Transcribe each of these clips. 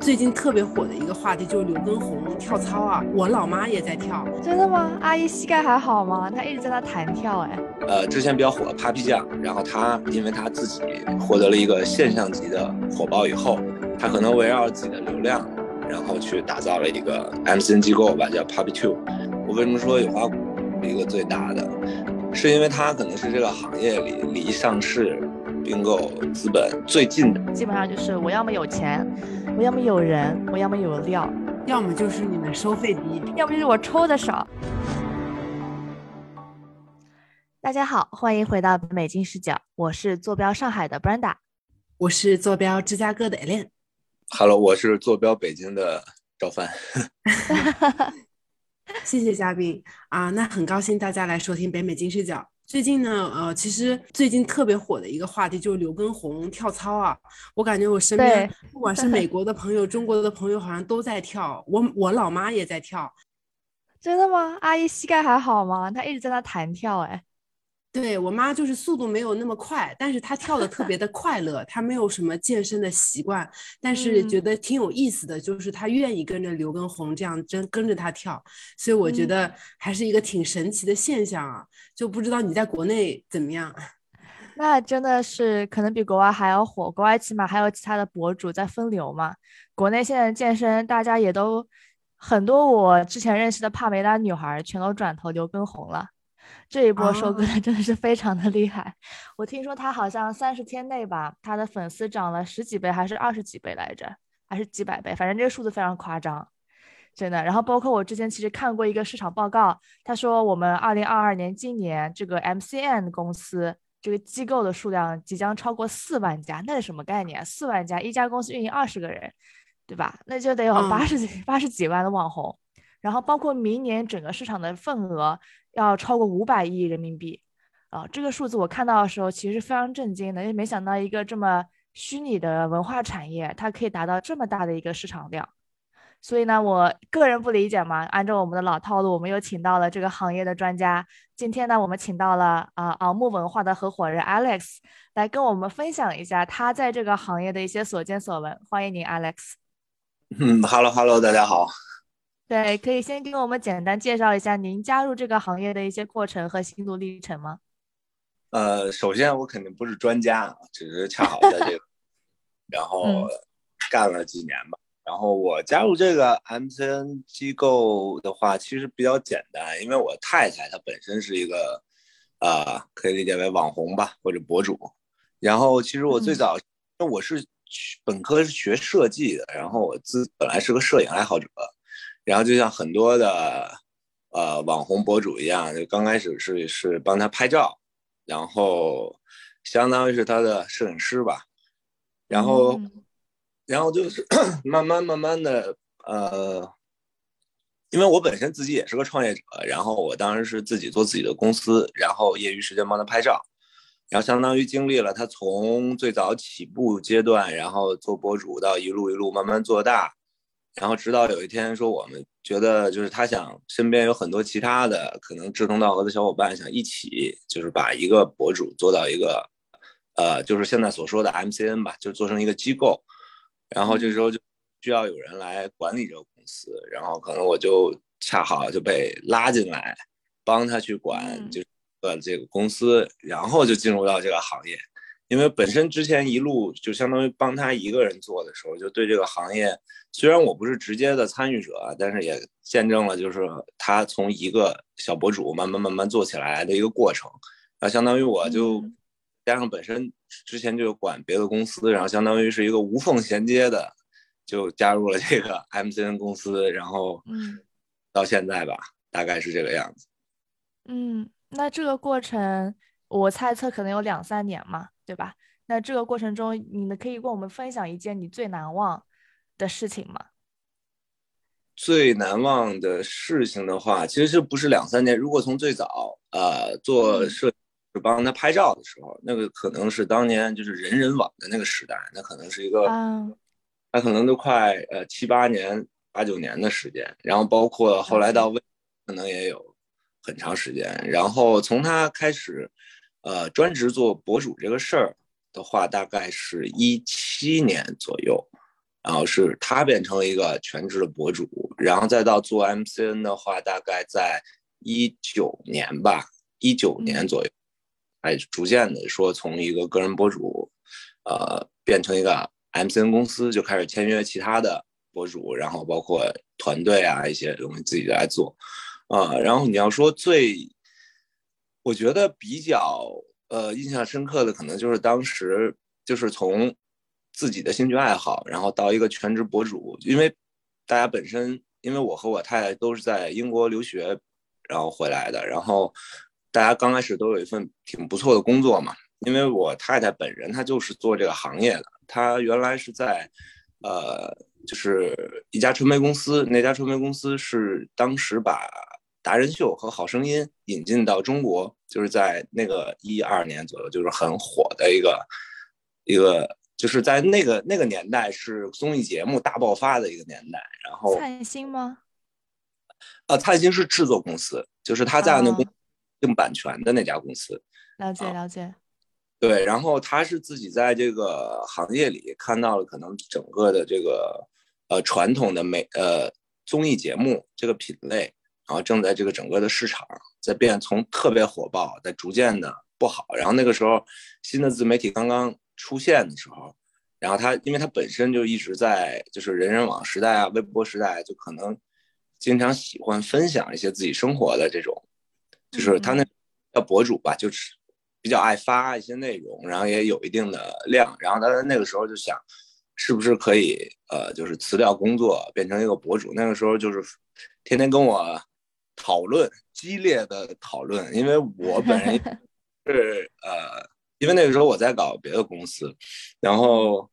最近特别火的一个话题就是刘畊宏跳操啊，我老妈也在跳。真的吗？阿姨膝盖还好吗？她一直在那弹跳哎。呃，之前比较火的 Papi 酱，然后她因为她自己获得了一个现象级的火爆以后，她可能围绕自己的流量，然后去打造了一个 MCN 机构吧，叫 Papi Two。我为什么说有花一个最大的，是因为它可能是这个行业里离上市并购资本最近的。基本上就是我要么有钱，我要么有人，我要么有料，要么就是你们收费低，要么就是我抽的少。大家好，欢迎回到北美金视角，我是坐标上海的 Brenda，我是坐标芝加哥的 Ellen。Hello，我是坐标北京的赵帆。谢谢嘉宾啊，那很高兴大家来收听北美金视角。最近呢，呃，其实最近特别火的一个话题就是刘畊宏跳操啊，我感觉我身边不管是美国的朋友、中国的朋友，好像都在跳。我我老妈也在跳。真的吗？阿姨膝盖还好吗？她一直在那弹跳，哎。对我妈就是速度没有那么快，但是她跳的特别的快乐。她没有什么健身的习惯，但是觉得挺有意思的，就是她愿意跟着刘畊宏这样真跟着他跳，所以我觉得还是一个挺神奇的现象啊。就不知道你在国内怎么样？那真的是可能比国外还要火，国外起码还有其他的博主在分流嘛。国内现在健身，大家也都很多，我之前认识的帕梅拉女孩全都转投刘畊宏了。这一波收割的真的是非常的厉害，我听说他好像三十天内吧，他的粉丝涨了十几倍还是二十几倍来着，还是几百倍，反正这个数字非常夸张，真的。然后包括我之前其实看过一个市场报告，他说我们二零二二年今年这个 MCN 公司这个机构的数量即将超过四万家，那是什么概念？四万家，一家公司运营二十个人，对吧？那就得有八十几八十几万的网红。然后包括明年整个市场的份额要超过五百亿人民币，啊，这个数字我看到的时候其实非常震惊的，因为没想到一个这么虚拟的文化产业，它可以达到这么大的一个市场量。所以呢，我个人不理解嘛，按照我们的老套路，我们又请到了这个行业的专家。今天呢，我们请到了啊昂木文化的合伙人 Alex 来跟我们分享一下他在这个行业的一些所见所闻。欢迎您，Alex。嗯，Hello Hello，大家好。对，可以先给我们简单介绍一下您加入这个行业的一些过程和心路历程吗？呃，首先我肯定不是专家，只是恰好在这个，然后干了几年吧。然后我加入这个 MCN 机构的话，其实比较简单，因为我太太她本身是一个，呃，可以理解为网红吧，或者博主。然后其实我最早，因为我是本科是学设计的，然后我自本来是个摄影爱好者。然后就像很多的呃网红博主一样，就刚开始是是帮他拍照，然后相当于是他的摄影师吧，然后然后就是 慢慢慢慢的呃，因为我本身自己也是个创业者，然后我当时是自己做自己的公司，然后业余时间帮他拍照，然后相当于经历了他从最早起步阶段，然后做博主到一路一路慢慢做大。然后直到有一天说，我们觉得就是他想身边有很多其他的可能志同道合的小伙伴，想一起就是把一个博主做到一个，呃，就是现在所说的 MCN 吧，就做成一个机构。然后这时候就需要有人来管理这个公司，然后可能我就恰好就被拉进来，帮他去管，就呃这个公司，然后就进入到这个行业。因为本身之前一路就相当于帮他一个人做的时候，就对这个行业，虽然我不是直接的参与者，但是也见证了就是他从一个小博主慢慢慢慢做起来的一个过程。那相当于我就加上本身之前就管别的公司，然后相当于是一个无缝衔接的，就加入了这个 MCN 公司，然后到现在吧，大概是这个样子。嗯，那这个过程我猜测可能有两三年嘛。对吧？那这个过程中，你们可以跟我们分享一件你最难忘的事情吗？最难忘的事情的话，其实不是两三年。如果从最早呃做摄，就帮他拍照的时候，那个可能是当年就是人人网的那个时代，那可能是一个，那可能都快呃七八年、八九年的时间。然后包括后来到微，可能也有很长时间。然后从他开始。呃，专职做博主这个事儿的话，大概是一七年左右，然后是他变成了一个全职的博主，然后再到做 MCN 的话，大概在一九年吧，一九年左右，哎，逐渐的说从一个个人博主，呃，变成一个 MCN 公司，就开始签约其他的博主，然后包括团队啊一些东西自己来做，啊，然后你要说最，我觉得比较呃印象深刻的，可能就是当时就是从。自己的兴趣爱好，然后到一个全职博主，因为大家本身，因为我和我太太都是在英国留学，然后回来的，然后大家刚开始都有一份挺不错的工作嘛。因为我太太本人她就是做这个行业的，她原来是在呃，就是一家传媒公司，那家传媒公司是当时把达人秀和好声音引进到中国，就是在那个一二年左右，就是很火的一个一个。就是在那个那个年代，是综艺节目大爆发的一个年代。然后灿星吗？啊，灿星是制作公司，就是他在那公定版权的那家公司。了解了解。对，然后他是自己在这个行业里看到了可能整个的这个呃传统的美呃综艺节目这个品类，然后正在这个整个的市场在变，从特别火爆，在逐渐的不好。然后那个时候新的自媒体刚刚。出现的时候，然后他因为他本身就一直在就是人人网时代啊、微博时代，就可能经常喜欢分享一些自己生活的这种，就是他那叫博主吧，就是比较爱发一些内容，然后也有一定的量。然后他在那个时候就想，是不是可以呃，就是辞掉工作，变成一个博主。那个时候就是天天跟我讨论，激烈的讨论，因为我本人 是呃。因为那个时候我在搞别的公司，然后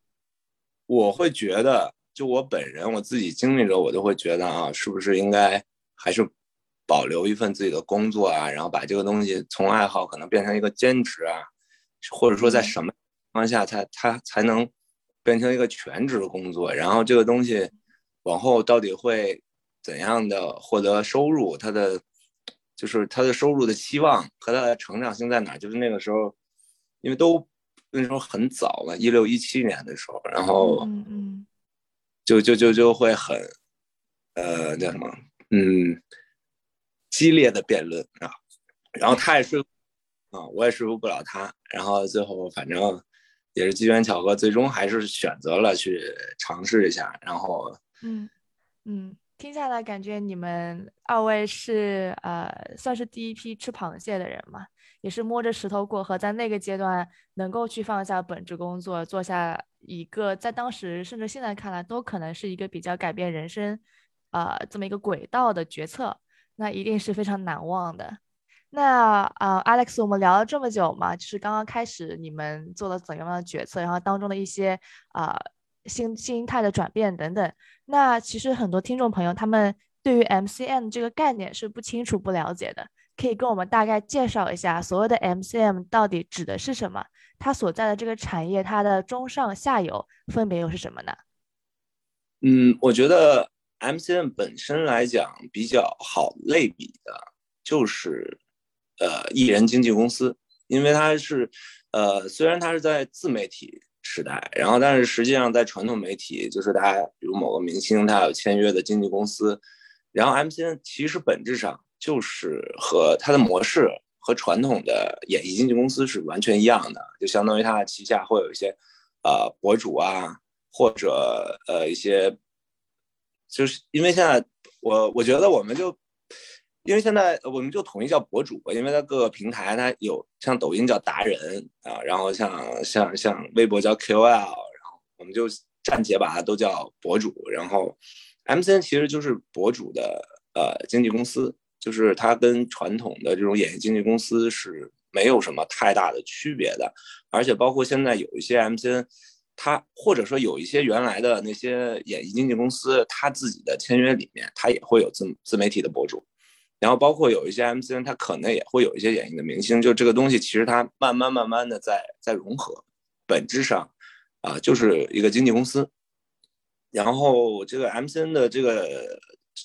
我会觉得，就我本人我自己经历着，我就会觉得啊，是不是应该还是保留一份自己的工作啊，然后把这个东西从爱好可能变成一个兼职啊，或者说在什么情况下才它才能变成一个全职的工作，然后这个东西往后到底会怎样的获得收入，他的就是他的收入的期望和他的成长性在哪？就是那个时候。因为都那时候很早了，一六一七年的时候，然后，就就就就会很，呃，叫什么，嗯，激烈的辩论啊，然后他也说，啊，我也说服不了他，然后最后反正也是机缘巧合，最终还是选择了去尝试一下，然后，嗯嗯，听下来感觉你们二位是呃，算是第一批吃螃蟹的人嘛。也是摸着石头过河，在那个阶段能够去放下本职工作，做下一个在当时甚至现在看来都可能是一个比较改变人生，呃，这么一个轨道的决策，那一定是非常难忘的。那啊，Alex，我们聊了这么久嘛，就是刚刚开始你们做了怎样的决策，然后当中的一些啊心心态的转变等等。那其实很多听众朋友他们对于 M C M 这个概念是不清楚、不了解的。可以跟我们大概介绍一下所谓的 MCM 到底指的是什么？它所在的这个产业，它的中上下游分别又是什么呢？嗯，我觉得 MCM 本身来讲比较好类比的，就是呃艺人经纪公司，因为它是呃虽然它是在自媒体时代，然后但是实际上在传统媒体，就是大家比如某个明星他有签约的经纪公司，然后 MCN 其实本质上。就是和它的模式和传统的演艺经纪公司是完全一样的，就相当于它旗下会有一些，呃，博主啊，或者呃一些，就是因为现在我我觉得我们就，因为现在我们就统一叫博主，因为它各个平台它有像抖音叫达人啊，然后像像像微博叫 KOL，然后我们就暂且把它都叫博主，然后 MCN 其实就是博主的呃经纪公司。就是它跟传统的这种演艺经纪公司是没有什么太大的区别的，而且包括现在有一些 MCN，它或者说有一些原来的那些演艺经纪公司，它自己的签约里面它也会有自自媒体的博主，然后包括有一些 MCN，它可能也会有一些演艺的明星，就这个东西其实它慢慢慢慢的在在融合，本质上啊就是一个经纪公司，然后这个 MCN 的这个。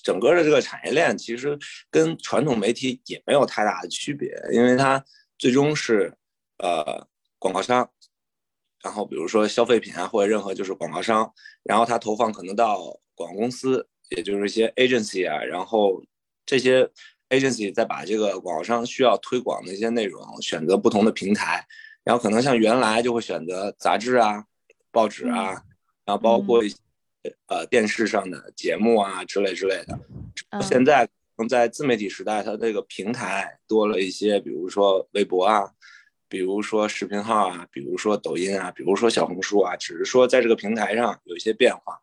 整个的这个产业链其实跟传统媒体也没有太大的区别，因为它最终是呃广告商然后比如说消费品啊，或者任何就是广告商，然后他投放可能到广告公司，也就是一些 agency 啊，然后这些 agency 在把这个广告商需要推广的一些内容选择不同的平台，然后可能像原来就会选择杂志啊、报纸啊，然后包括一些呃电视上的节目啊之类之类的。现在在自媒体时代，它这个平台多了一些，比如说微博啊。比如说视频号啊，比如说抖音啊，比如说小红书啊，只是说在这个平台上有一些变化，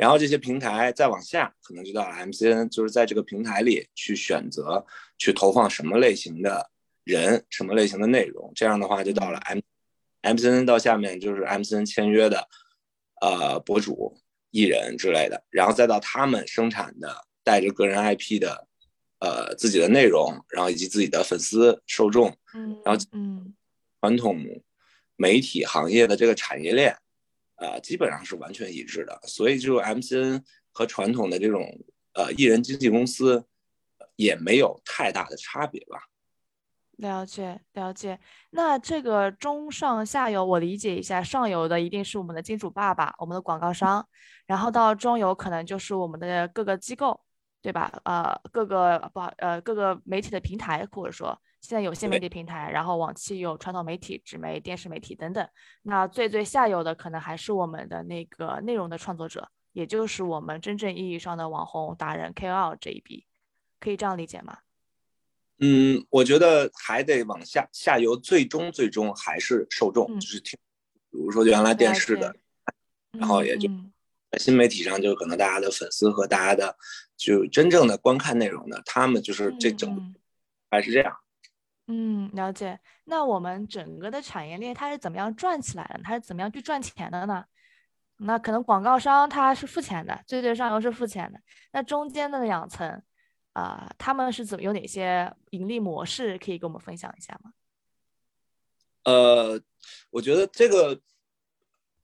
然后这些平台再往下，可能就到了 MCN，就是在这个平台里去选择去投放什么类型的人，什么类型的内容，这样的话就到了 M，MCN 到下面就是 MCN 签约的，呃，博主、艺人之类的，然后再到他们生产的带着个人 IP 的，呃，自己的内容，然后以及自己的粉丝受众，嗯，然后嗯。传统媒体行业的这个产业链，呃，基本上是完全一致的，所以就 MCN 和传统的这种呃艺人经纪公司也没有太大的差别吧。了解了解，那这个中上下游我理解一下，上游的一定是我们的金主爸爸，我们的广告商，然后到中游可能就是我们的各个机构，对吧？呃，各个不好呃各个媒体的平台，或者说。现在有新媒体平台，然后往期有传统媒体、纸媒、电视媒体等等。那最最下游的可能还是我们的那个内容的创作者，也就是我们真正意义上的网红达人 KOL 这一笔，可以这样理解吗？嗯，我觉得还得往下下游，最终最终还是受众，就是听，比如说原来电视的，然后也就在新媒体上，就可能大家的粉丝和大家的就真正的观看内容的，他们就是这种，还是这样。嗯，了解。那我们整个的产业链它是怎么样转起来的？它是怎么样去赚钱的呢？那可能广告商他是付钱的，最最上游是付钱的。那中间的两层，啊，他们是怎么有哪些盈利模式可以跟我们分享一下吗？呃，我觉得这个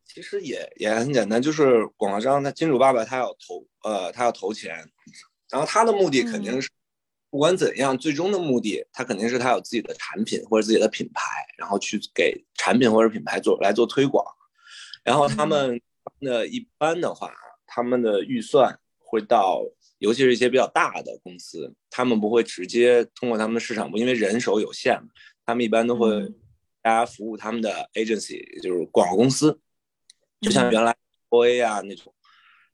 其实也也很简单，就是广告商他金主爸爸他要投，呃，他要投钱，然后他的目的肯定是。不管怎样，最终的目的，他肯定是他有自己的产品或者自己的品牌，然后去给产品或者品牌做来做推广。然后他们的一般的话，他们的预算会到，尤其是一些比较大的公司，他们不会直接通过他们的市场部，因为人手有限嘛，他们一般都会大家服务他们的 agency，就是广告公司，就像原来 OA 啊那种。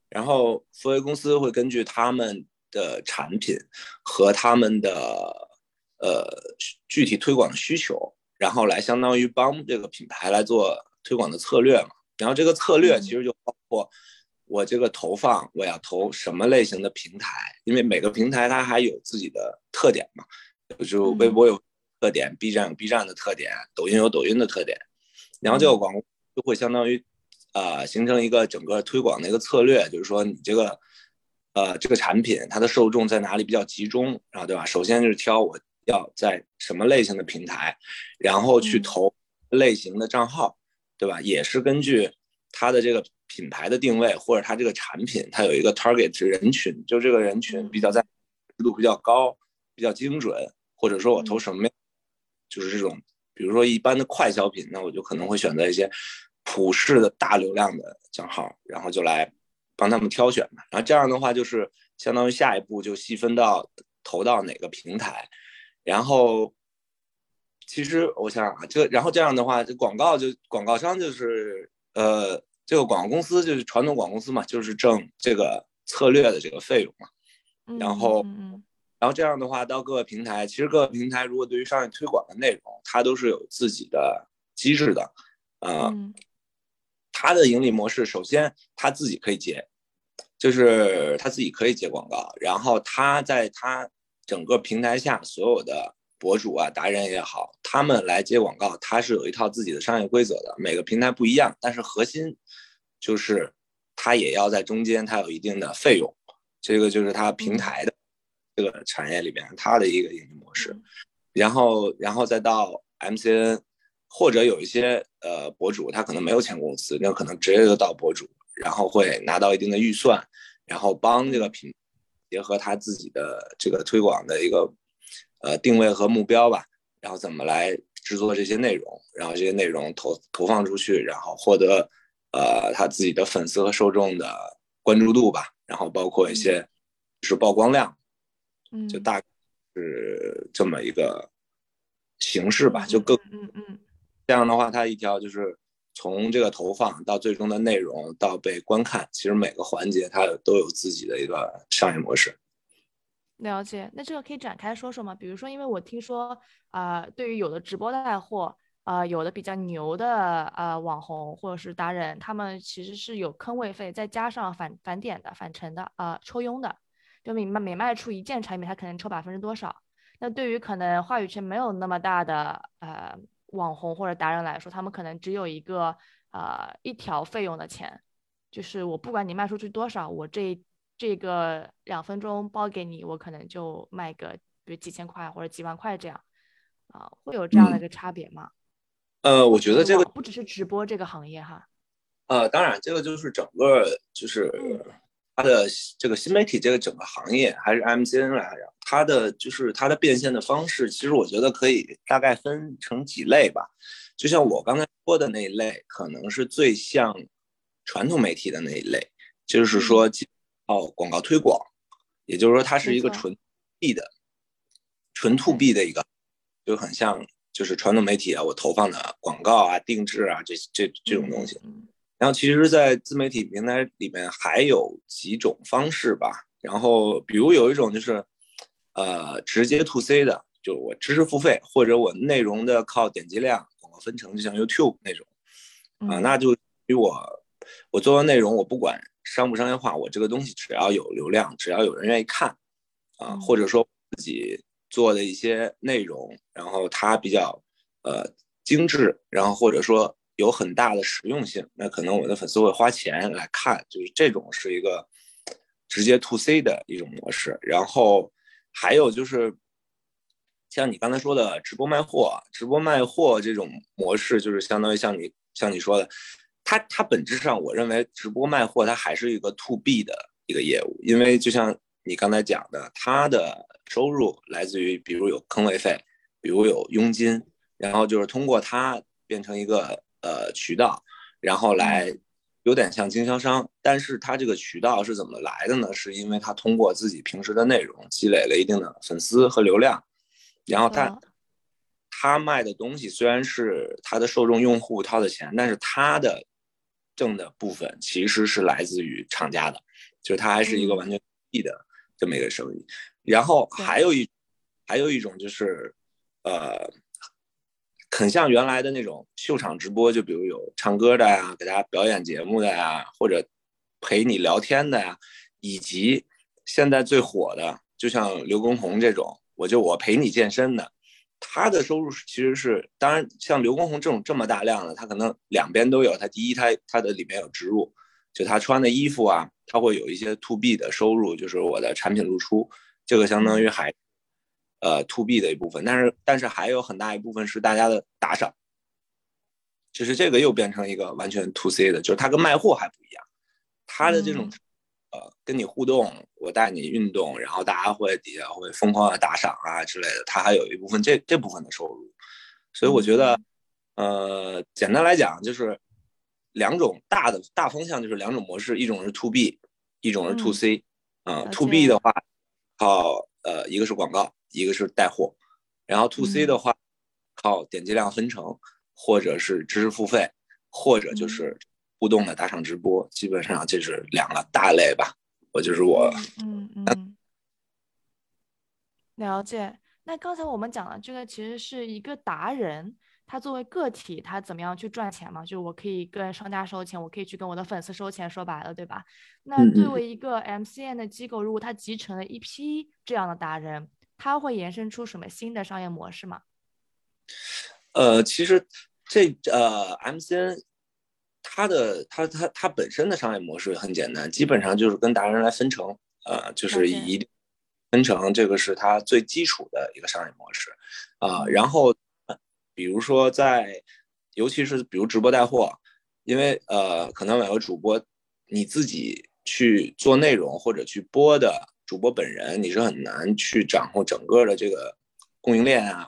然后 4A 公司会根据他们。的产品和他们的呃具体推广的需求，然后来相当于帮这个品牌来做推广的策略嘛。然后这个策略其实就包括我这个投放我要投什么类型的平台，因为每个平台它还有自己的特点嘛。就微博有特点，B 站有 B 站的特点，抖音有抖音的特点。然后这个广告就会相当于啊形成一个整个推广的一个策略，就是说你这个。呃，这个产品它的受众在哪里比较集中，然后对吧？首先就是挑我要在什么类型的平台，然后去投类型的账号，对吧？也是根据它的这个品牌的定位，或者它这个产品它有一个 target 人群，就这个人群比较在度比较高，比较精准，或者说我投什么，就是这种，比如说一般的快消品，那我就可能会选择一些普世的大流量的账号，然后就来。帮他们挑选嘛，然后这样的话就是相当于下一步就细分到投到哪个平台，然后其实我想啊，这然后这样的话，这广告就广告商就是呃这个广告公司就是传统广告公司嘛，就是挣这个策略的这个费用嘛，然后然后这样的话到各个平台，其实各个平台如果对于商业推广的内容，它都是有自己的机制的，啊。他的盈利模式，首先他自己可以接，就是他自己可以接广告，然后他在他整个平台下所有的博主啊、达人也好，他们来接广告，他是有一套自己的商业规则的。每个平台不一样，但是核心就是他也要在中间，他有一定的费用，这个就是他平台的这个产业里边他的一个盈利模式，然后然后再到 MCN。或者有一些呃博主，他可能没有签公司，那可能直接就到博主，然后会拿到一定的预算，然后帮这个品结合他自己的这个推广的一个呃定位和目标吧，然后怎么来制作这些内容，然后这些内容投投放出去，然后获得呃他自己的粉丝和受众的关注度吧，然后包括一些就是曝光量，嗯，就大是这么一个形式吧，就更嗯嗯这样的话，它一条就是从这个投放到最终的内容到被观看，其实每个环节它都有自己的一个商业模式。了解，那这个可以展开说说吗？比如说，因为我听说啊、对于有的直播带货，啊，有的比较牛的呃网红或者是达人，他们其实是有坑位费，再加上返返点的、返程的，呃，抽佣的，就每卖每卖出一件产品，他可能抽百分之多少。那对于可能话语权没有那么大的呃网红或者达人来说，他们可能只有一个呃一条费用的钱，就是我不管你卖出去多少，我这这个两分钟包给你，我可能就卖个比如几千块或者几万块这样，啊、会有这样的一个差别吗？呃，我觉得这个不只是直播这个行业哈，呃，当然，这个就是整个就是它的这个新媒体这个整个行业，还是 MCN 来讲，它的就是它的变现的方式，其实我觉得可以大概分成几类吧。就像我刚才说的那一类，可能是最像传统媒体的那一类，就是说哦广告推广，也就是说它是一个纯 B 的、纯 to B 的一个，就很像就是传统媒体啊，我投放的广告啊、定制啊这这这种东西。嗯然后其实，在自媒体平台里面还有几种方式吧。然后，比如有一种就是，呃，直接 to C 的，就我知识付费，或者我内容的靠点击量、广告分成，就像 YouTube 那种。啊、嗯。那就比我我做完内容，我不管商不商业化，我这个东西只要有流量，只要有人愿意看啊、嗯或者说自己做的一些内容，然后它比较呃精致，然后或者说有很大的实用性，那可能我的粉丝会花钱来看，就是这种是一个直接 to C 的一种模式。然后还有就是像你刚才说的直播卖货，直播卖货这种模式，就是相当于像你像你说的，它它本质上我认为直播卖货它还是一个 to B 的一个业务，因为就像你刚才讲的，它的收入来自于比如有坑位费，比如有佣金，然后就是通过它变成一个呃渠道，然后来有点像经销商，但是他这个渠道是怎么来的呢？是因为他通过自己平时的内容积累了一定的粉丝和流量，然后它嗯他卖的东西虽然是他的受众用户掏的钱，但是他的挣的部分其实是来自于厂家的，就是他还是一个嗯完全闭的这么一个生意。然后还有一还有一种就是，呃，很像原来的那种秀场直播，就比如有唱歌的呀，给大家表演节目的呀，或者陪你聊天的呀，以及现在最火的，就像刘畊宏这种，我就我陪你健身的，他的收入其实是，当然像刘畊宏这种这么大量的，他可能两边都有。他第一，他他的里面有植入，就他穿的衣服啊，他会有一些 to B 的收入，就是我的产品露出，这个相当于还呃 to B 的一部分。但是但是还有很大一部分是大家的打赏，就是这个又变成一个完全 to C 的，就是它跟卖货还不一样，它的这种、呃跟你互动，我带你运动，然后大家会底下会疯狂的打赏啊之类的，它还有一部分这这部分的收入，所以我觉得，呃，简单来讲就是两种大的大方向就是两种模式，一种是 to B，一种是 to 嗯 C，嗯、to 解。B 的话靠呃一个是广告，一个是带货，然后 to C 嗯的话靠点击量分成，或者是知识付费，或者就是互动的打赏直播，基本上这是两个大类吧。我就是我，嗯嗯，了解。那刚才我们讲的，这个其实是一个达人，他作为个体，他怎么样去赚钱嘛？就我可以跟商家收钱，我可以去跟我的粉丝收钱，说白了，对吧？那作为一个 MCN 的机构，如果它集成了一批这样的达人，它会延伸出什么新的商业模式吗？呃，其实这呃 MCN 它的它它它本身的商业模式很简单，基本上就是跟达人来分成，呃，就是了解一分成，这个是它最基础的一个商业模式啊、嗯然后呃比如说在，尤其是比如直播带货，因为呃，可能每个主播你自己去做内容或者去播的主播本人，你是很难去掌控整个的这个供应链啊，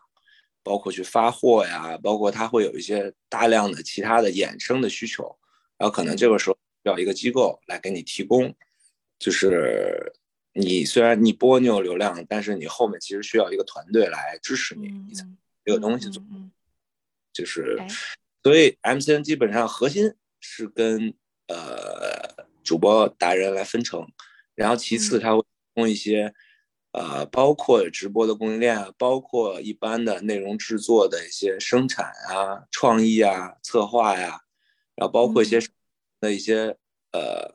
包括去发货呀，包括它会有一些大量的其他的衍生的需求，然后可能这个时候需要一个机构来给你提供，就是你虽然你播你有流量，但是你后面其实需要一个团队来支持你，你才这个东西做，就是，所以 MCN 基本上核心是跟呃主播达人来分成，然后其次它会提供一些。呃，包括直播的供应链啊，包括一般的内容制作的一些生产啊、创意啊、策划呀，然后包括一些的一些呃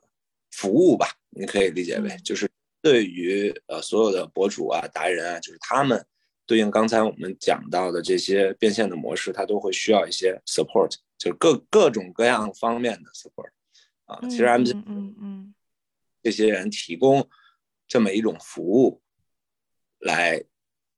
服务吧，你可以理解为就是对于呃所有的博主啊、达人啊，就是他们对应刚才我们讲到的这些变现的模式，它都会需要一些 support，就各各种各样方面的 support 啊。其实 M G 嗯嗯这些人提供这么一种服务。来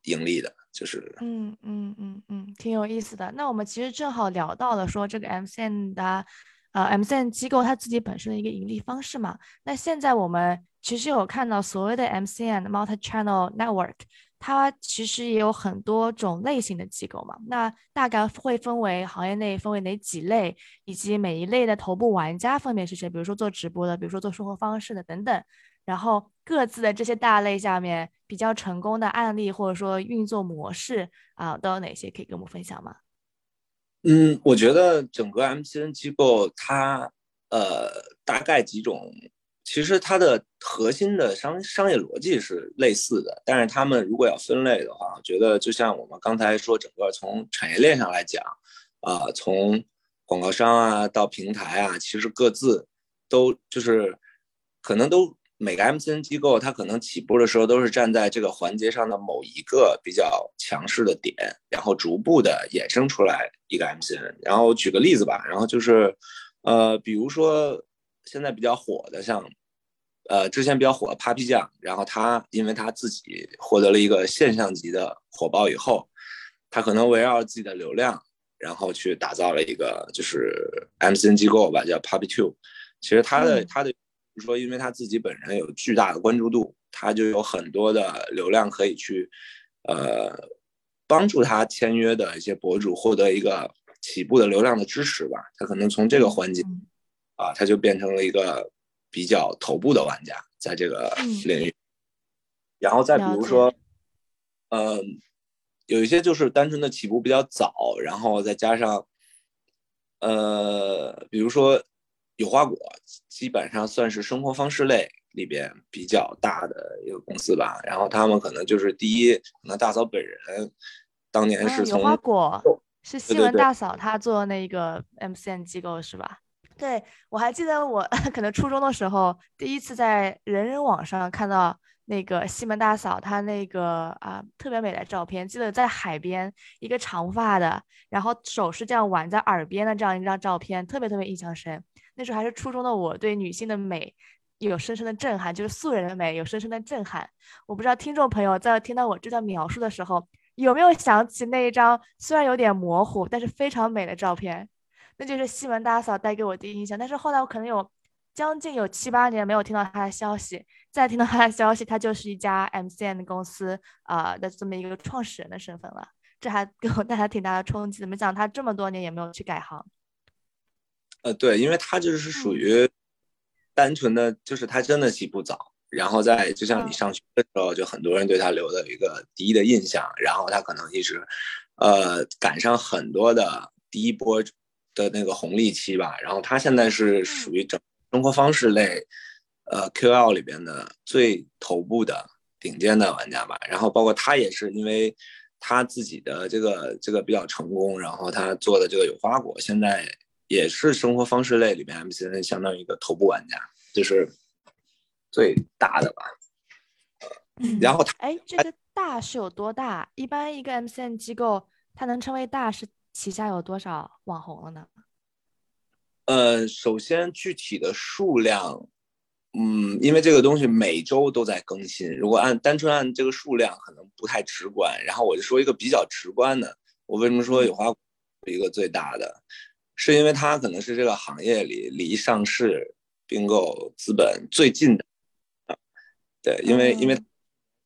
盈利的，就是嗯嗯嗯嗯，挺有意思的。那我们其实正好聊到了说这个 MCN 的呃 MCN 机构它自己本身的一个盈利方式嘛。那现在我们其实有看到所谓的 MCN Multi Channel Network，它其实也有很多种类型的机构嘛。那大概会分为行业内分为哪几类，以及每一类的头部玩家分别是谁？比如说做直播的，比如说做生活方式的等等。然后各自的这些大类下面比较成功的案例或者说运作模式啊，都有哪些可以跟我们分享吗？嗯，我觉得整个 MCN 机构它呃大概几种，其实它的核心的商商业逻辑是类似的，但是他们如果要分类的话，我觉得就像我们刚才说，整个从产业链上来讲啊，从广告商啊到平台啊，其实各自都就是可能都。每个 MCN 机构，它可能起步的时候都是站在这个环节上的某一个比较强势的点，然后逐步的衍生出来一个 MCN。然后举个例子吧，然后就是，呃，比如说现在比较火的，像，呃，之前比较火的 Papi 酱，然后他因为他自己获得了一个现象级的火爆以后，他可能围绕自己的流量，然后去打造了一个就是 MCN 机构吧，叫 Papi Two。其实他的他的。说，因为他自己本人有巨大的关注度，他就有很多的流量可以去，呃，帮助他签约的一些博主获得一个起步的流量的支持吧。他可能从这个环节，啊，他就变成了一个比较头部的玩家，在这个领域。然后再比如说，嗯，有一些就是单纯的起步比较早，然后再加上，呃，比如说。有花果基本上算是生活方式类里边比较大的一个公司吧，然后他们可能就是第一，可能大嫂本人当年是从有花果是新闻大嫂她做那个 MCN 机构是吧？对我还记得我 可能初中的时候第一次在人人网上看到那个西门大嫂她那个啊特别美的照片，记得在海边一个长发的，然后手是这样挽在耳边的这样一张照片，特别特别印象深。那时候还是初中的我，对女性的美有深深的震撼，就是素人的美有深深的震撼。我不知道听众朋友在听到我这段描述的时候，有没有想起那一张虽然有点模糊，但是非常美的照片？那就是西门大嫂带给我第一印象。但是后来我可能有将近有七八年没有听到她的消息，再听到她的消息，她就是一家 MCN 公司啊的这么一个创始人的身份了，这还给我带来挺大的冲击的。没想到她这么多年也没有去改行。呃，对，因为他就是属于单纯的，就是他真的起步早，然后在就像你上学的时候，就很多人对他留的一个第一的印象，然后他可能一直呃赶上很多的第一波的那个红利期吧，然后他现在是属于整生活方式类呃 QL 里边的最头部的顶尖的玩家吧，然后包括他也是因为他自己的这个这个比较成功，然后他做的这个有花果现在。也是生活方式类里面，MCN 相当于一个头部玩家，就是最大的吧。然后他，哎，这个大是有多大？一般一个 MCN 机构，它能称为大，是旗下有多少网红了呢？呃，首先具体的数量，嗯，因为这个东西每周都在更新，如果按单纯按这个数量，可能不太直观。然后我就说一个比较直观的，我为什么说有花一个最大的？是因为它可能是这个行业里离上市并购资本最近的啊，对，因为因为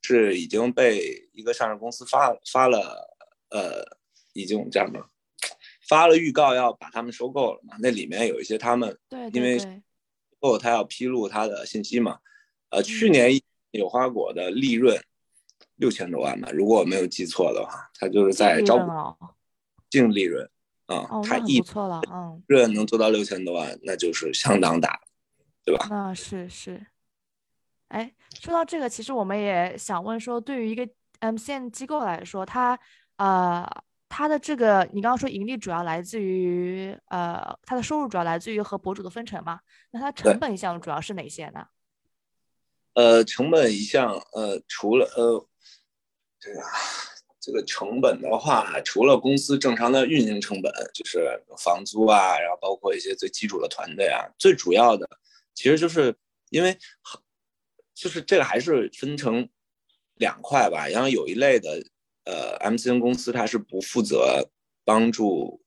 是已经被一个上市公司发发了呃已经这样的发了预告要把他们收购了嘛？那里面有一些他们对，因为后他要披露他的信息嘛。呃，去年有花果的利润六千多万吧，如果我没有记错的话，他就是在招股净利润啊，他一不错了，嗯，利润能做到六千多万，那就是相当大，对吧？那是是。哎，说到这个，其实我们也想问说，对于一个 MCN 机构来说，它呃，它的这个你刚刚说盈利主要来自于呃，它的收入主要来自于和博主的分成嘛？那它成本项主要是哪些呢？呃，成本一项呃，除了呃，这个这个成本的话，除了公司正常的运营成本，就是房租啊，然后包括一些最基础的团队啊，最主要的其实就是因为。就是这个还是分成两块吧，然后有一类的呃 MCN 公司，它是不负责帮助，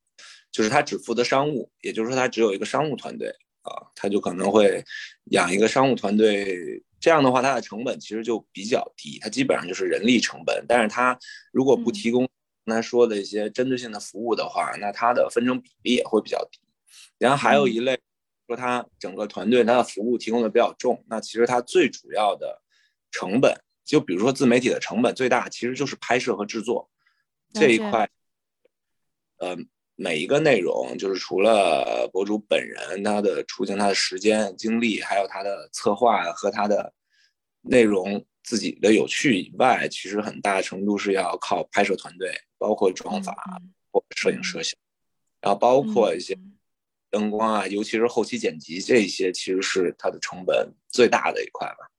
就是它只负责商务，也就是说它只有一个商务团队啊，它就可能会养一个商务团队，这样的话它的成本其实就比较低，它基本上就是人力成本，但是它如果不提供刚才说的一些针对性的服务的话，那它的分成比例也会比较低，然后还有一类。说它整个团队它的服务提供的比较重，那其实它最主要的成本，就比如说自媒体的成本最大，其实就是拍摄和制作这一块。呃，每一个内容就是除了博主本人他的出镜、他的时间、精力，还有他的策划和他的内容自己的有趣以外，其实很大程度是要靠拍摄团队，包括妆法或摄影摄像，然后包括一些。灯光啊，尤其是后期剪辑这一些，其实是它的成本最大的一块吧。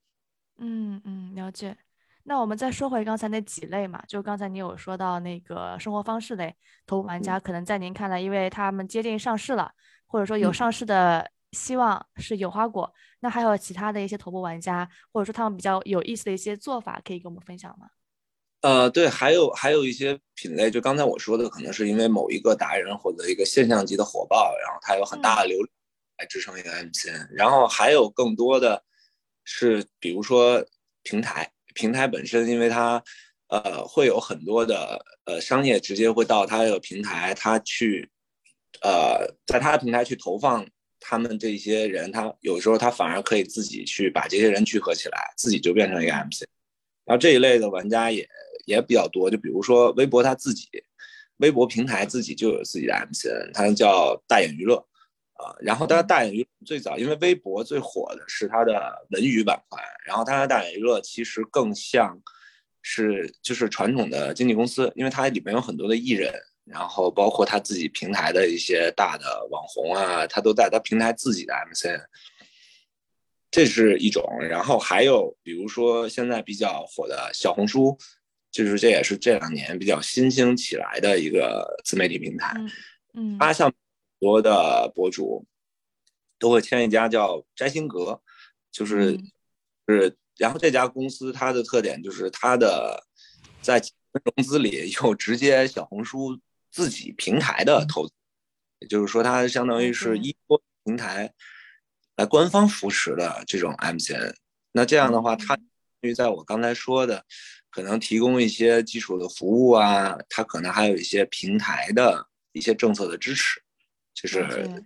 嗯嗯，了解。那我们再说回刚才那几类嘛，就刚才你有说到那个生活方式类头部玩家，可能在您看来，因为他们接近上市了，或者说有上市的希望是有花果。那还有其他的一些头部玩家，或者说他们比较有意思的一些做法，可以跟我们分享吗？呃，对，还有还有一些品类，就刚才我说的，可能是因为某一个达人或者一个现象级的火爆，然后它有很大的流量来支撑一个 MCN，然后还有更多的是，比如说平台，平台本身，因为它呃会有很多的呃商业直接会到它这个平台，它去呃在它的平台去投放他们这些人，他有时候他反而可以自己去把这些人聚合起来，自己就变成一个 MC 然后这一类的玩家也。也比较多，就比如说微博，它自己微博平台自己就有自己的 MCN，它叫大眼娱乐啊。然后，但是大眼娱乐最早，因为微博最火的是它的文娱板块，然后它的大眼娱乐其实更像是就是传统的经纪公司，因为它里面有很多的艺人，然后包括它自己平台的一些大的网红啊，它都在它平台自己的 MCN，这是一种。然后还有比如说现在比较火的小红书。就是这也是这两年比较新兴起来的一个自媒体平台，嗯，它像很多的博主都会签一家叫摘星阁，就是是，然后这家公司它的特点就是它的在融资里有直接小红书自己平台的投资，也就是说它相当于是依托平台来官方扶持的这种 MCN，那这样的话，它因为在我刚才说的。可能提供一些基础的服务啊，它可能还有一些平台的一些政策的支持，就是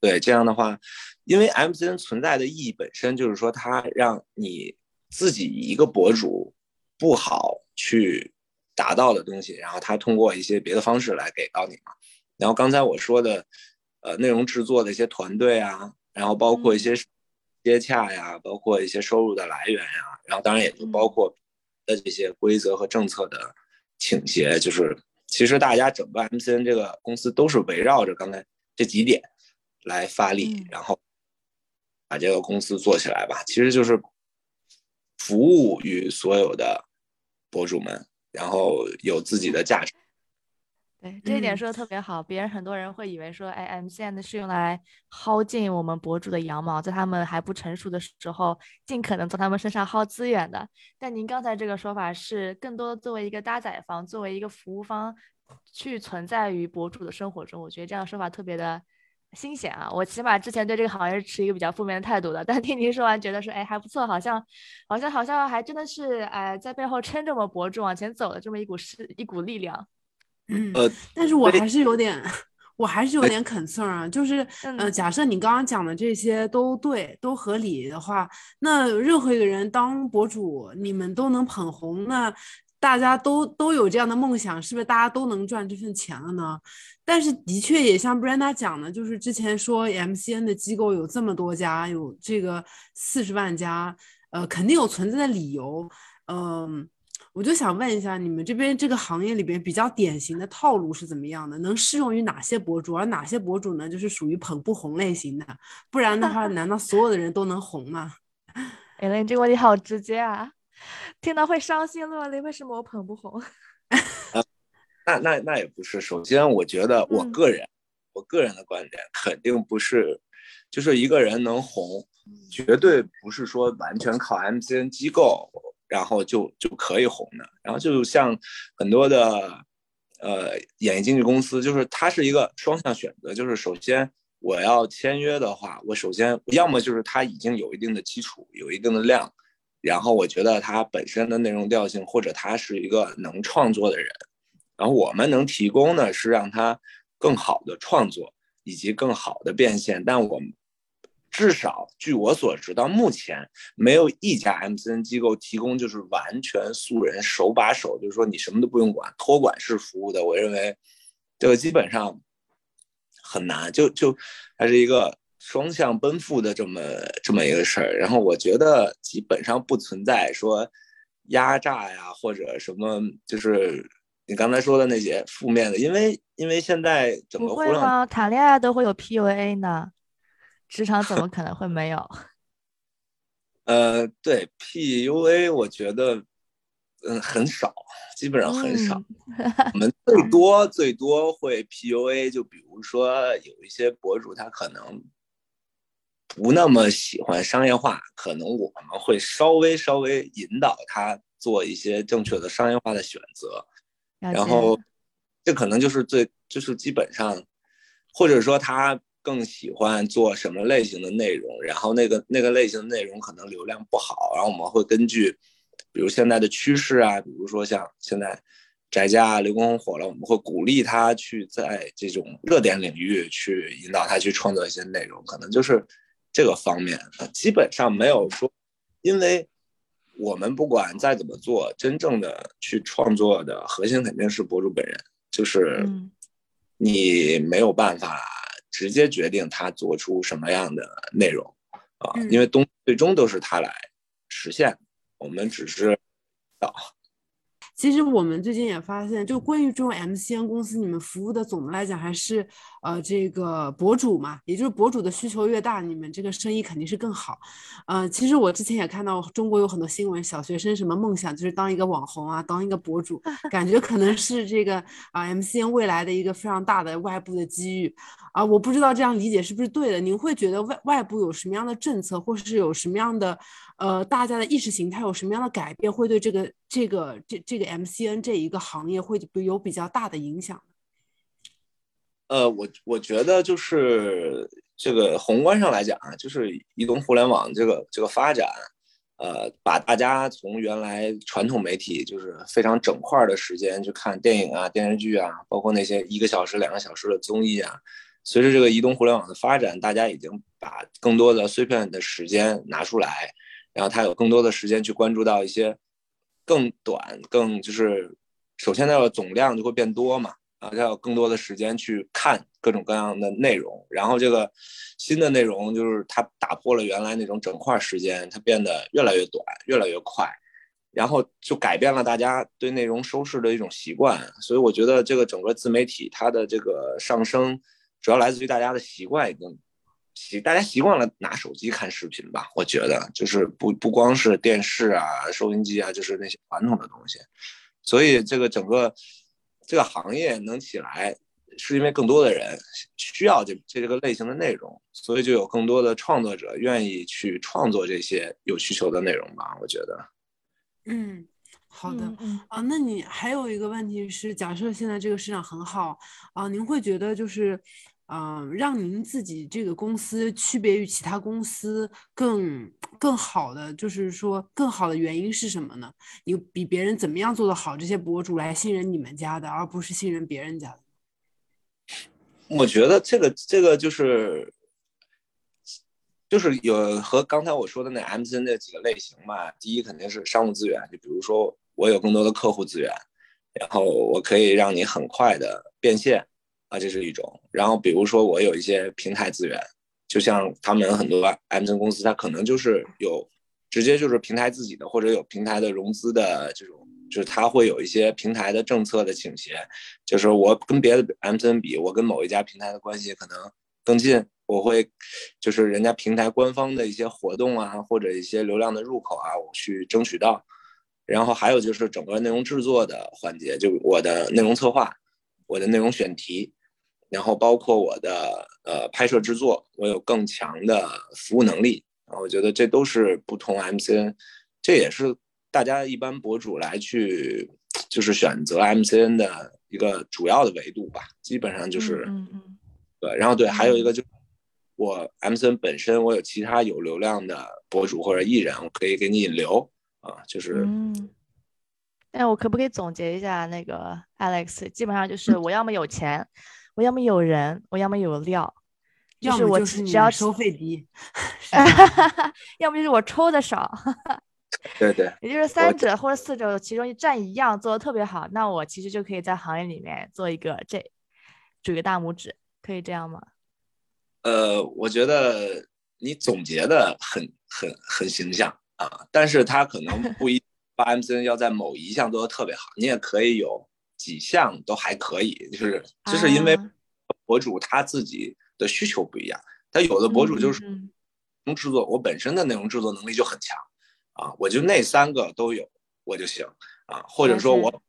对这样的话，因为 MCN 存在的意义本身就是说，它让你自己一个博主不好去达到的东西，然后它通过一些别的方式来给到你嘛。然后刚才我说的，呃，内容制作的一些团队啊，然后包括一些接洽呀，包括一些收入的来源呀，然后当然也就包括。的这些规则和政策的倾斜，就是其实大家整个 MCN 这个公司都是围绕着刚才这几点来发力，然后把这个公司做起来吧。其实就是服务于所有的博主们，然后有自己的价值。对这一点说的特别好，别人很多人会以为说，哎，MCN 是用来薅尽我们博主的羊毛，在他们还不成熟的时候，尽可能从他们身上薅资源的。但您刚才这个说法是更多作为一个搭载方，作为一个服务方去存在于博主的生活中，我觉得这样说法特别的新鲜啊！我起码之前对这个行业是持一个比较负面的态度的，但听您说完，觉得说，哎，还不错，好像，好像，好像还真的是，哎，在背后撑着我们博主往前走的这么一股势，一股力量。嗯，呃，但是我还是有点。我还是有点 concern 啊，就是，呃，假设你刚刚讲的这些都对，都合理的话，那任何一个人当博主，你们都能捧红，那大家都都有这样的梦想，是不是大家都能赚这份钱了呢？但是的确也像 Brenda 讲的，就是之前说 MCN 的机构有这么多家，有这个四十万家，呃，肯定有存在的理由，嗯。我就想问一下，你们这边这个行业里边比较典型的套路是怎么样的？能适用于哪些博主？而哪些博主呢？就是属于捧不红类型的。不然的话，难道所有的人都能红吗？哎，你这个问题好直接啊！听到会伤心落泪。为什么我捧不红？那那那也不是。首先，我觉得我个人，我个人的观点肯定不是，就是一个人能红，绝对不是说完全靠 MCN 机构。然后就就可以红的，然后就像很多的呃演艺经纪公司，就是它是一个双向选择，就是首先我要签约的话，我首先要么就是它已经有一定的基础，有一定的量，然后我觉得它本身的内容调性，或者他是一个能创作的人，然后我们能提供的是让他更好的创作以及更好的变现，但我们。至少据我所知，到目前没有一家 MCN 机构提供就是完全素人手把手，就是说你什么都不用管，托管式服务的。我认为这个基本上很难，就就它是一个双向奔赴的这么这么一个事儿。然后我觉得基本上不存在说压榨呀或者什么，就是你刚才说的那些负面的，因为因为现在整个互联网谈恋爱都会有 PUA 呢。职场怎么可能会没有？呃，对，PUA 我觉得，嗯，很少，基本上很少。我们最 多最多会 PUA，就比如说有一些博主他可能不那么喜欢商业化，可能我们会稍微稍微引导他做一些正确的商业化的选择。然后，这可能就是最就是基本上，或者说他。更喜欢做什么类型的内容？然后那个那个类型的内容可能流量不好，然后我们会根据，比如现在的趋势啊，比如说像现在宅家刘畊宏火了，我们会鼓励他去在这种热点领域去引导他去创作一些内容，可能就是这个方面。基本上没有说，因为我们不管再怎么做，真正的去创作的核心肯定是博主本人，就是你没有办法。直接决定他做出什么样的内容啊，因为东最终都是他来实现，我们只是导。其实我们最近也发现，就关于这种 MCN 公司，你们服务的总的来讲还是呃这个博主嘛，也就是博主的需求越大，你们这个生意肯定是更好。呃，其实我之前也看到中国有很多新闻，小学生什么梦想就是当一个网红啊，当一个博主，感觉可能是这个啊 MCN 未来的一个非常大的外部的机遇啊。我不知道这样理解是不是对的？您会觉得外外部有什么样的政策，或是有什么样的？呃，大家的意识形态有什么样的改变，会对这个这个这这个 MCN 这一个行业会有比较大的影响？呃，我我觉得就是这个宏观上来讲啊，就是移动互联网这个这个发展，呃，把大家从原来传统媒体就是非常整块的时间去看电影啊、电视剧啊，包括那些一个小时、两个小时的综艺啊，随着这个移动互联网的发展，大家已经把更多的碎片的时间拿出来。然后他有更多的时间去关注到一些更短、更就是首先它的总量就会变多嘛，啊，他有更多的时间去看各种各样的内容。然后这个新的内容就是它打破了原来那种整块时间，它变得越来越短、越来越快，然后就改变了大家对内容收视的一种习惯。所以我觉得这个整个自媒体它的这个上升，主要来自于大家的习惯已经。习大家习惯了拿手机看视频吧，我觉得就是不不光是电视啊、收音机啊，就是那些传统的东西。所以这个整个这个行业能起来，是因为更多的人需要这这个类型的内容，所以就有更多的创作者愿意去创作这些有需求的内容吧。我觉得。嗯，好的啊，那你还有一个问题是，假设现在这个市场很好啊，您会觉得就是。嗯，让您自己这个公司区别于其他公司更更好的，就是说更好的原因是什么呢？你比别人怎么样做得好，这些博主来信任你们家的，而不是信任别人家的？我觉得这个这个就是就是有和刚才我说的那 M C N 那几个类型嘛。第一肯定是商务资源，就比如说我有更多的客户资源，然后我可以让你很快的变现啊，这是一种。然后比如说我有一些平台资源，就像他们很多 M C 公司，它可能就是有直接就是平台自己的，或者有平台的融资的这种。就是他会有一些平台的政策的倾斜，就是我跟别的 M C N 比，我跟某一家平台的关系可能更近，我会就是人家平台官方的一些活动啊，或者一些流量的入口啊，我去争取到。然后还有就是整个内容制作的环节，就我的内容策划，我的内容选题，然后包括我的呃拍摄制作，我有更强的服务能力。我觉得这都是不同 M C N，这也是。大家一般博主来去，就是选择 MCN 的一个主要的维度吧，基本上就是，嗯嗯，对，然后对，还有一个就我 MCN 本身，我有其他有流量的博主或者艺人，我可以给你引流啊，就是，嗯，那我可不可以总结一下那个 Alex？基本上就是我要么有钱，我要么有人，我要么有料，就是我只要收费低，要么就是我抽的少。对对，也就是三者或者四者其中一占一样做的特别好，那我其实就可以在行业里面做一个这，举个大拇指，可以这样吗？呃，我觉得你总结的很很很形象啊，但是他可能不一把 M C N 要在某一项做的特别好，你也可以有几项都还可以，就是就是因为博主他自己的需求不一样，他有的博主就是内容制作，我本身的内容制作能力就很强。啊，我就那三个都有，我就行啊，或者说我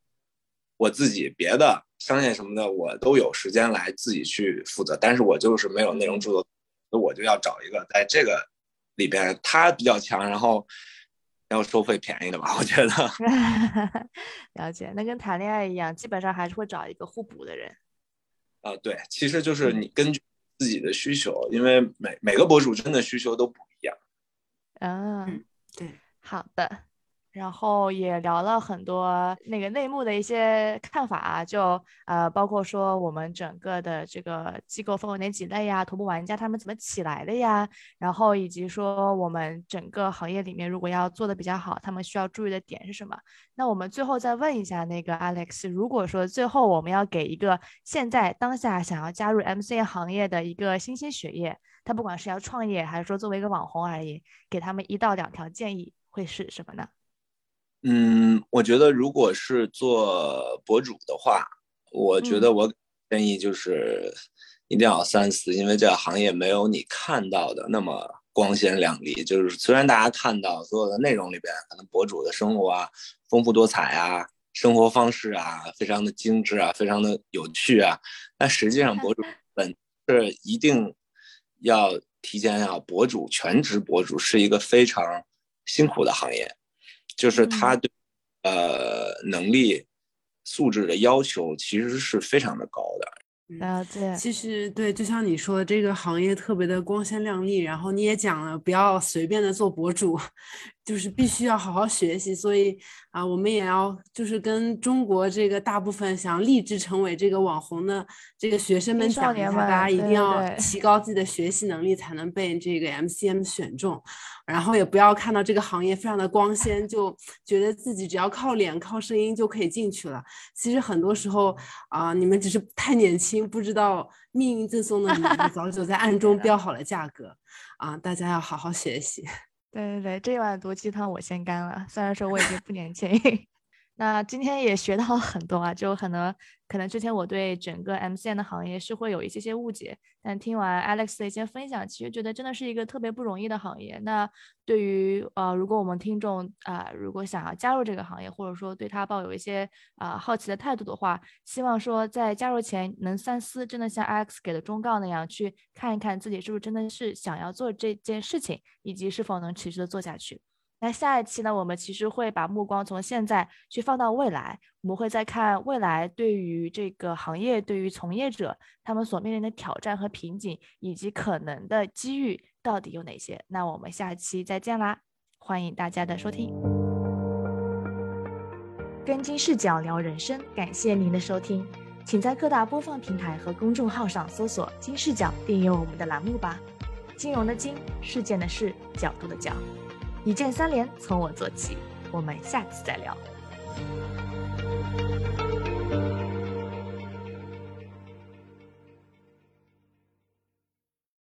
我自己别的商业什么的，我都有时间来自己去负责，但是我就是没有内容制作，那我就要找一个在这个里边他比较强，然后要收费便宜的吧，我觉得。了解，那跟谈恋爱一样，基本上还是会找一个互补的人。啊，对，其实就是你根据自己的需求，因为每每个博主真的需求都不一样。啊，对。好的，然后也聊了很多那个内幕的一些看法啊，就呃包括说我们整个的这个机构分为哪几类呀，头部玩家他们怎么起来的呀，然后以及说我们整个行业里面如果要做的比较好，他们需要注意的点是什么？那我们最后再问一下那个 Alex，如果说最后我们要给一个现在当下想要加入 MC 行业的一个新鲜血液，他不管是要创业还是说作为一个网红而已，给他们一到两条建议。会是什么呢？嗯，我觉得如果是做博主的话，我觉得我建议就是一定要三思，因为这个行业没有你看到的那么光鲜亮丽。就是虽然大家看到所有的内容里边，可能博主的生活啊丰富多彩啊，生活方式啊非常的精致啊，非常的有趣啊，但实际上博主 本是一定要提前要，博主全职博主是一个非常。辛苦的行业，就是他对呃能力素质的要求其实是非常的高的。啊，对，其实对，就像你说的，这个行业特别的光鲜亮丽，然后你也讲了，不要随便的做博主。就是必须要好好学习，所以啊，我们也要就是跟中国这个大部分想立志成为这个网红的这个学生们讲一下，大家一定要提高自己的学习能力，才能被这个 MCM 选中。然后也不要看到这个行业非常的光鲜，就觉得自己只要靠脸、靠声音就可以进去了。其实很多时候啊，你们只是太年轻，不知道命运赠送的礼物早就在暗中标好了价格啊！大家要好好学习。对对对，这碗毒鸡汤我先干了。虽然说我已经不年轻，那今天也学到了很多啊，就可能。可能之前我对整个 MCN 的行业是会有一些些误解，但听完 Alex 的一些分享，其实觉得真的是一个特别不容易的行业。那对于呃，如果我们听众啊，如果想要加入这个行业，或者说对他抱有一些啊好奇的态度的话，希望说在加入前能三思，真的像 Alex 给的忠告那样，去看一看自己是不是真的是想要做这件事情，以及是否能持续的做下去。那下一期呢，我们其实会把目光从现在去放到未来，我们会再看未来对于这个行业、对于从业者他们所面临的挑战和瓶颈，以及可能的机遇到底有哪些。那我们下期再见啦，欢迎大家的收听。跟金视角聊人生，感谢您的收听，请在各大播放平台和公众号上搜索“金视角”，订阅我们的栏目吧。金融的金，事件的事，角度的角。一键三连，从我做起。我们下期再聊。